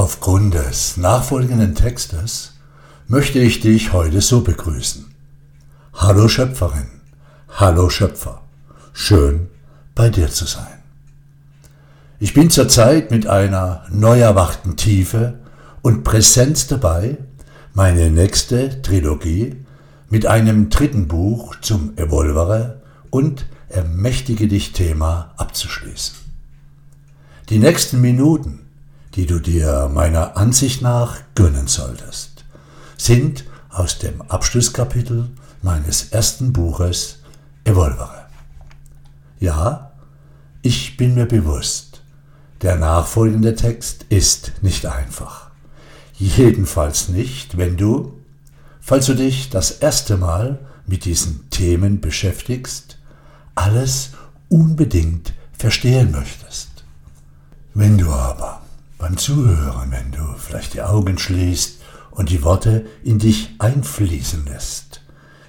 Aufgrund des nachfolgenden Textes möchte ich dich heute so begrüßen. Hallo Schöpferin, hallo Schöpfer, schön bei dir zu sein. Ich bin zurzeit mit einer neu erwachten Tiefe und Präsenz dabei, meine nächste Trilogie mit einem dritten Buch zum Evolvere und Ermächtige dich Thema abzuschließen. Die nächsten Minuten die du dir meiner Ansicht nach gönnen solltest, sind aus dem Abschlusskapitel meines ersten Buches Evolvere. Ja, ich bin mir bewusst, der nachfolgende Text ist nicht einfach. Jedenfalls nicht, wenn du, falls du dich das erste Mal mit diesen Themen beschäftigst, alles unbedingt verstehen möchtest. Wenn du aber beim Zuhören, wenn du vielleicht die Augen schließt und die Worte in dich einfließen lässt,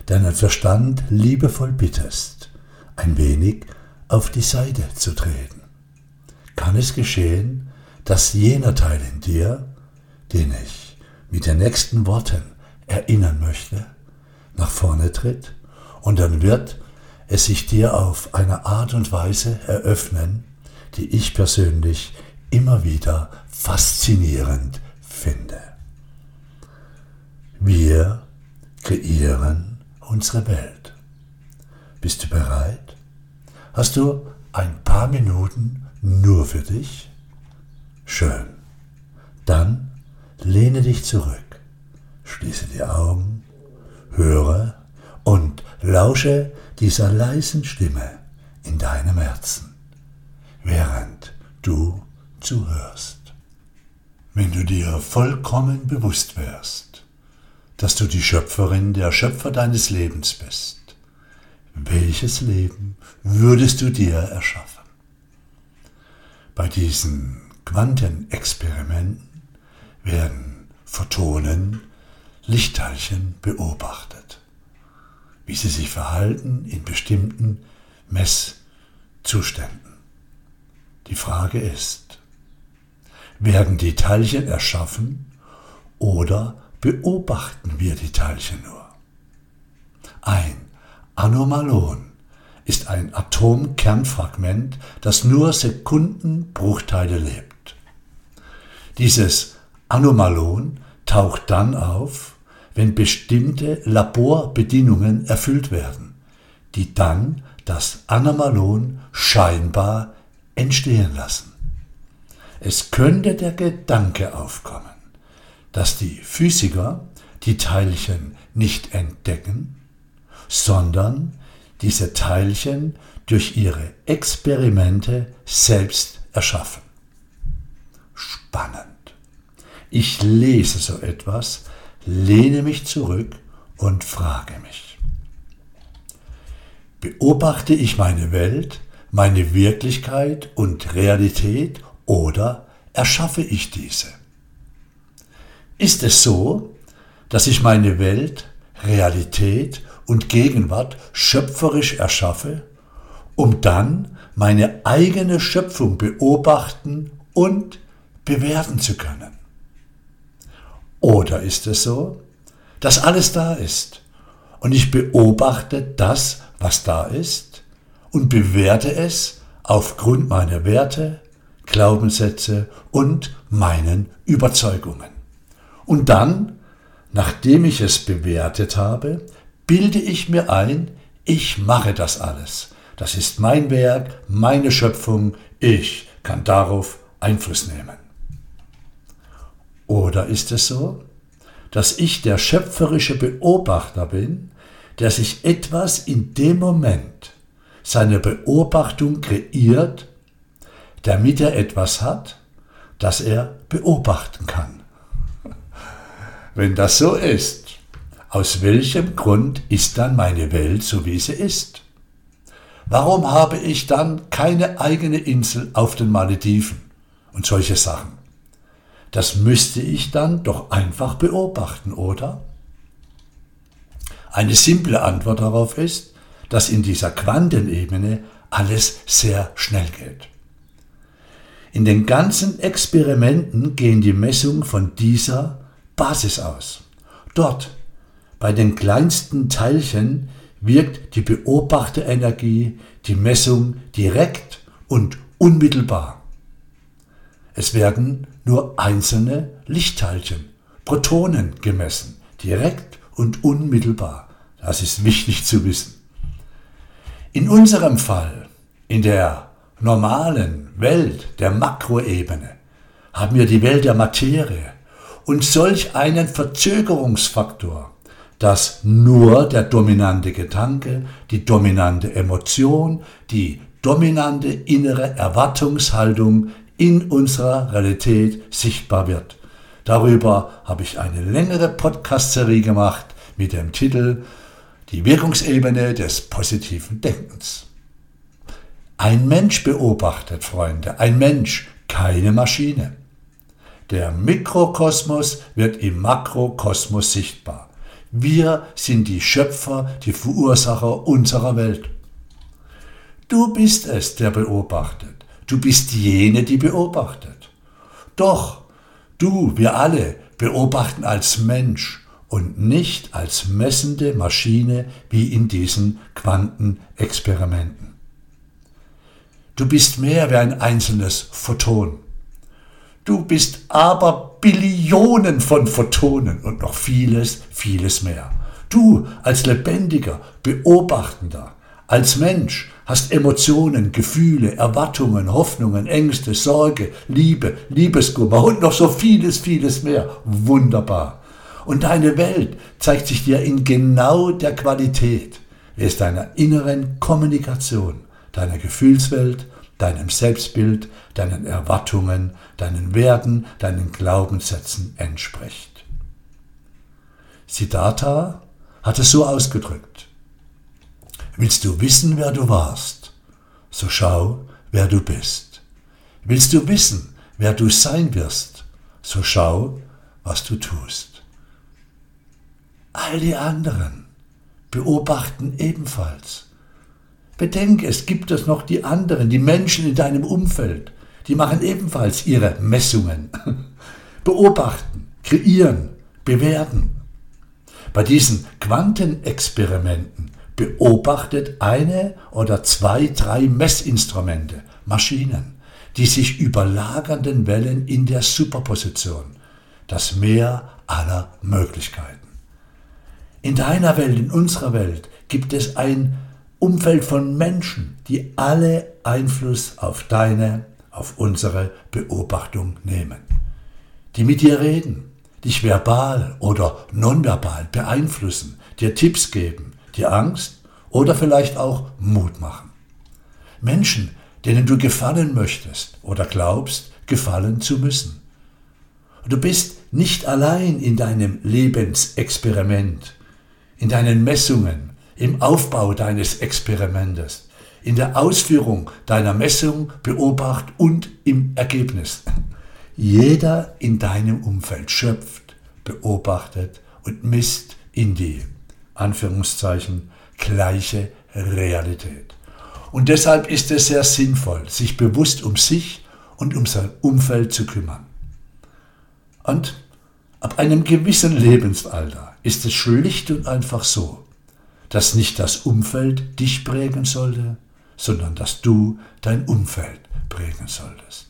deinen Verstand liebevoll bittest, ein wenig auf die Seite zu treten. Kann es geschehen, dass jener Teil in dir, den ich mit den nächsten Worten erinnern möchte, nach vorne tritt und dann wird es sich dir auf eine Art und Weise eröffnen, die ich persönlich immer wieder faszinierend finde. Wir kreieren unsere Welt. Bist du bereit? Hast du ein paar Minuten nur für dich? Schön. Dann lehne dich zurück, schließe die Augen, höre und lausche dieser leisen Stimme in deinem Herzen, während du zuhörst. Wenn du dir vollkommen bewusst wärst, dass du die Schöpferin, der Schöpfer deines Lebens bist, welches Leben würdest du dir erschaffen? Bei diesen Quantenexperimenten werden Photonen, Lichtteilchen beobachtet, wie sie sich verhalten in bestimmten Messzuständen. Die Frage ist, werden die Teilchen erschaffen oder beobachten wir die Teilchen nur? Ein Anomalon ist ein Atomkernfragment, das nur Sekundenbruchteile lebt. Dieses Anomalon taucht dann auf, wenn bestimmte Laborbedingungen erfüllt werden, die dann das Anomalon scheinbar entstehen lassen. Es könnte der Gedanke aufkommen, dass die Physiker die Teilchen nicht entdecken, sondern diese Teilchen durch ihre Experimente selbst erschaffen. Spannend. Ich lese so etwas, lehne mich zurück und frage mich. Beobachte ich meine Welt, meine Wirklichkeit und Realität oder erschaffe ich diese? Ist es so, dass ich meine Welt, Realität und Gegenwart schöpferisch erschaffe, um dann meine eigene Schöpfung beobachten und bewerten zu können? Oder ist es so, dass alles da ist und ich beobachte das, was da ist und bewerte es aufgrund meiner Werte, Glaubenssätze und meinen Überzeugungen. Und dann, nachdem ich es bewertet habe, bilde ich mir ein, ich mache das alles. Das ist mein Werk, meine Schöpfung, ich kann darauf Einfluss nehmen. Oder ist es so, dass ich der schöpferische Beobachter bin, der sich etwas in dem Moment seiner Beobachtung kreiert damit er etwas hat, das er beobachten kann. Wenn das so ist, aus welchem Grund ist dann meine Welt so, wie sie ist? Warum habe ich dann keine eigene Insel auf den Malediven und solche Sachen? Das müsste ich dann doch einfach beobachten, oder? Eine simple Antwort darauf ist, dass in dieser Quantenebene alles sehr schnell geht. In den ganzen Experimenten gehen die Messungen von dieser Basis aus. Dort, bei den kleinsten Teilchen, wirkt die Beobachterenergie, die Messung direkt und unmittelbar. Es werden nur einzelne Lichtteilchen, Protonen gemessen, direkt und unmittelbar. Das ist wichtig zu wissen. In unserem Fall, in der normalen Welt der Makroebene, haben wir die Welt der Materie und solch einen Verzögerungsfaktor, dass nur der dominante Gedanke, die dominante Emotion, die dominante innere Erwartungshaltung in unserer Realität sichtbar wird. Darüber habe ich eine längere Podcast-Serie gemacht mit dem Titel Die Wirkungsebene des positiven Denkens. Ein Mensch beobachtet, Freunde, ein Mensch, keine Maschine. Der Mikrokosmos wird im Makrokosmos sichtbar. Wir sind die Schöpfer, die Verursacher unserer Welt. Du bist es, der beobachtet. Du bist jene, die beobachtet. Doch, du, wir alle, beobachten als Mensch und nicht als messende Maschine wie in diesen Quantenexperimenten. Du bist mehr wie ein einzelnes Photon. Du bist aber Billionen von Photonen und noch vieles, vieles mehr. Du als lebendiger, beobachtender, als Mensch hast Emotionen, Gefühle, Erwartungen, Hoffnungen, Ängste, Sorge, Liebe, Liebeskummer und noch so vieles, vieles mehr. Wunderbar. Und deine Welt zeigt sich dir in genau der Qualität, wie es deiner inneren Kommunikation, deiner Gefühlswelt, deinem Selbstbild, deinen Erwartungen, deinen Werten, deinen Glaubenssätzen entspricht. Siddhartha hat es so ausgedrückt. Willst du wissen, wer du warst, so schau, wer du bist. Willst du wissen, wer du sein wirst, so schau, was du tust. All die anderen beobachten ebenfalls. Bedenke, es gibt es noch die anderen, die Menschen in deinem Umfeld, die machen ebenfalls ihre Messungen, beobachten, kreieren, bewerten. Bei diesen Quantenexperimenten beobachtet eine oder zwei, drei Messinstrumente, Maschinen, die sich überlagernden Wellen in der Superposition, das Meer aller Möglichkeiten. In deiner Welt, in unserer Welt gibt es ein Umfeld von Menschen, die alle Einfluss auf deine, auf unsere Beobachtung nehmen, die mit dir reden, dich verbal oder nonverbal beeinflussen, dir Tipps geben, dir Angst oder vielleicht auch Mut machen. Menschen, denen du gefallen möchtest oder glaubst, gefallen zu müssen. Du bist nicht allein in deinem Lebensexperiment, in deinen Messungen, im Aufbau deines Experimentes, in der Ausführung deiner Messung, Beobacht und im Ergebnis. Jeder in deinem Umfeld schöpft, beobachtet und misst in die, Anführungszeichen, gleiche Realität. Und deshalb ist es sehr sinnvoll, sich bewusst um sich und um sein Umfeld zu kümmern. Und ab einem gewissen Lebensalter ist es schlicht und einfach so, dass nicht das Umfeld dich prägen sollte, sondern dass du dein Umfeld prägen solltest.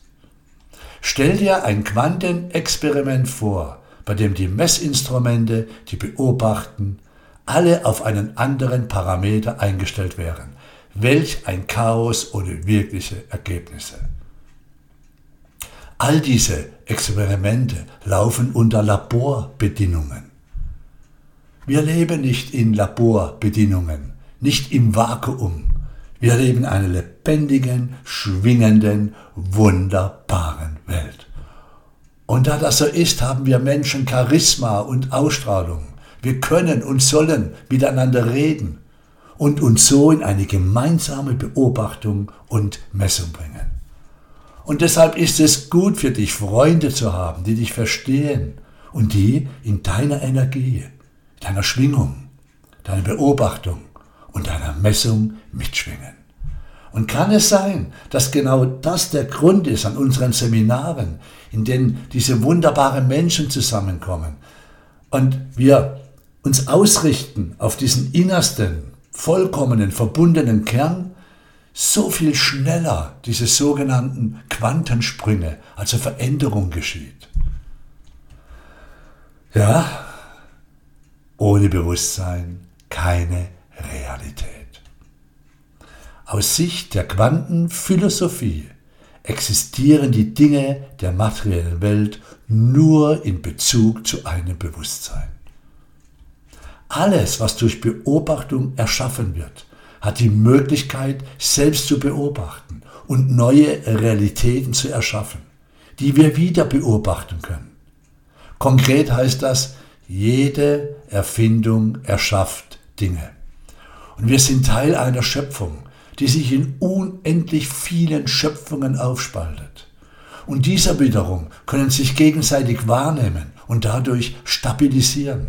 Stell dir ein Quantenexperiment vor, bei dem die Messinstrumente, die beobachten, alle auf einen anderen Parameter eingestellt wären. Welch ein Chaos ohne wirkliche Ergebnisse. All diese Experimente laufen unter Laborbedingungen. Wir leben nicht in Laborbedingungen, nicht im Vakuum. Wir leben in einer lebendigen, schwingenden, wunderbaren Welt. Und da das so ist, haben wir Menschen Charisma und Ausstrahlung. Wir können und sollen miteinander reden und uns so in eine gemeinsame Beobachtung und Messung bringen. Und deshalb ist es gut für dich, Freunde zu haben, die dich verstehen und die in deiner Energie deiner Schwingung, deiner Beobachtung und deiner Messung mitschwingen. Und kann es sein, dass genau das der Grund ist an unseren Seminaren, in denen diese wunderbaren Menschen zusammenkommen und wir uns ausrichten auf diesen innersten, vollkommenen, verbundenen Kern, so viel schneller diese sogenannten Quantensprünge, also Veränderung geschieht. Ja, ohne Bewusstsein keine Realität. Aus Sicht der Quantenphilosophie existieren die Dinge der materiellen Welt nur in Bezug zu einem Bewusstsein. Alles, was durch Beobachtung erschaffen wird, hat die Möglichkeit, selbst zu beobachten und neue Realitäten zu erschaffen, die wir wieder beobachten können. Konkret heißt das, jede Erfindung erschafft Dinge. Und wir sind Teil einer Schöpfung, die sich in unendlich vielen Schöpfungen aufspaltet. Und diese wiederum können sich gegenseitig wahrnehmen und dadurch stabilisieren.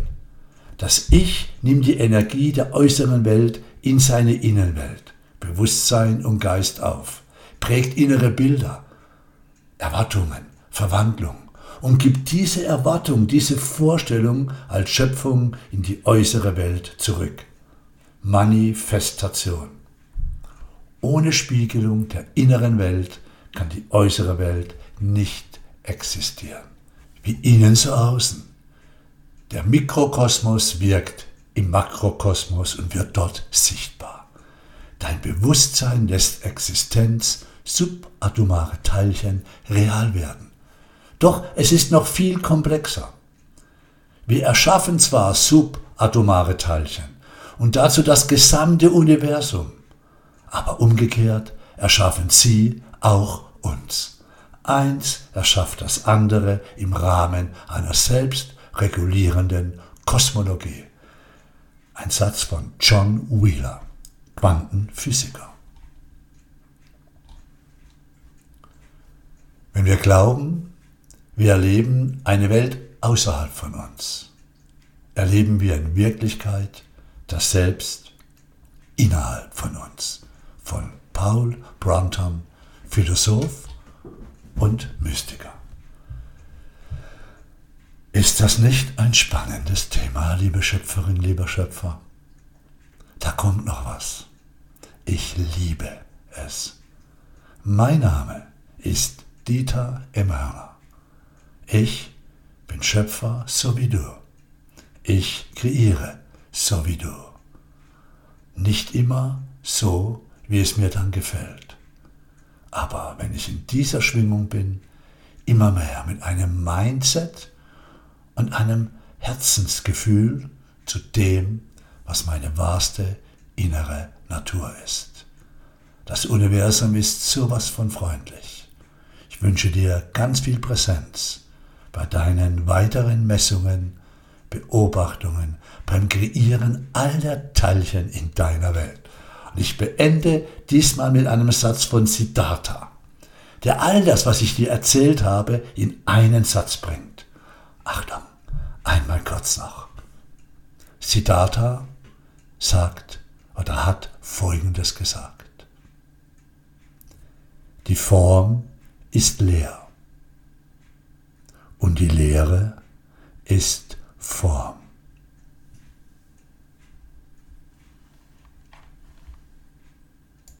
Das Ich nimmt die Energie der äußeren Welt in seine Innenwelt, Bewusstsein und Geist auf, prägt innere Bilder, Erwartungen, Verwandlung und gibt diese Erwartung, diese Vorstellung als Schöpfung in die äußere Welt zurück. Manifestation. Ohne Spiegelung der inneren Welt kann die äußere Welt nicht existieren. Wie innen so außen. Der Mikrokosmos wirkt im Makrokosmos und wird dort sichtbar. Dein Bewusstsein lässt Existenz, subatomare Teilchen real werden. Doch es ist noch viel komplexer. Wir erschaffen zwar subatomare Teilchen und dazu das gesamte Universum, aber umgekehrt erschaffen sie auch uns. Eins erschafft das andere im Rahmen einer selbstregulierenden Kosmologie. Ein Satz von John Wheeler, Quantenphysiker. Wenn wir glauben, wir erleben eine Welt außerhalb von uns, erleben wir in Wirklichkeit das Selbst innerhalb von uns. Von Paul Brunton, Philosoph und Mystiker. Ist das nicht ein spannendes Thema, liebe Schöpferin, lieber Schöpfer? Da kommt noch was. Ich liebe es. Mein Name ist Dieter Emmerhörner. Ich bin Schöpfer so wie du. Ich kreiere so wie du. Nicht immer so, wie es mir dann gefällt. Aber wenn ich in dieser Schwingung bin, immer mehr mit einem Mindset, und einem Herzensgefühl zu dem, was meine wahrste innere Natur ist. Das Universum ist sowas von freundlich. Ich wünsche dir ganz viel Präsenz bei deinen weiteren Messungen, Beobachtungen, beim Kreieren all der Teilchen in deiner Welt. Und ich beende diesmal mit einem Satz von Siddhartha, der all das, was ich dir erzählt habe, in einen Satz bringt. Achtung, einmal kurz noch. Siddhartha sagt oder hat Folgendes gesagt. Die Form ist leer und die Leere ist Form.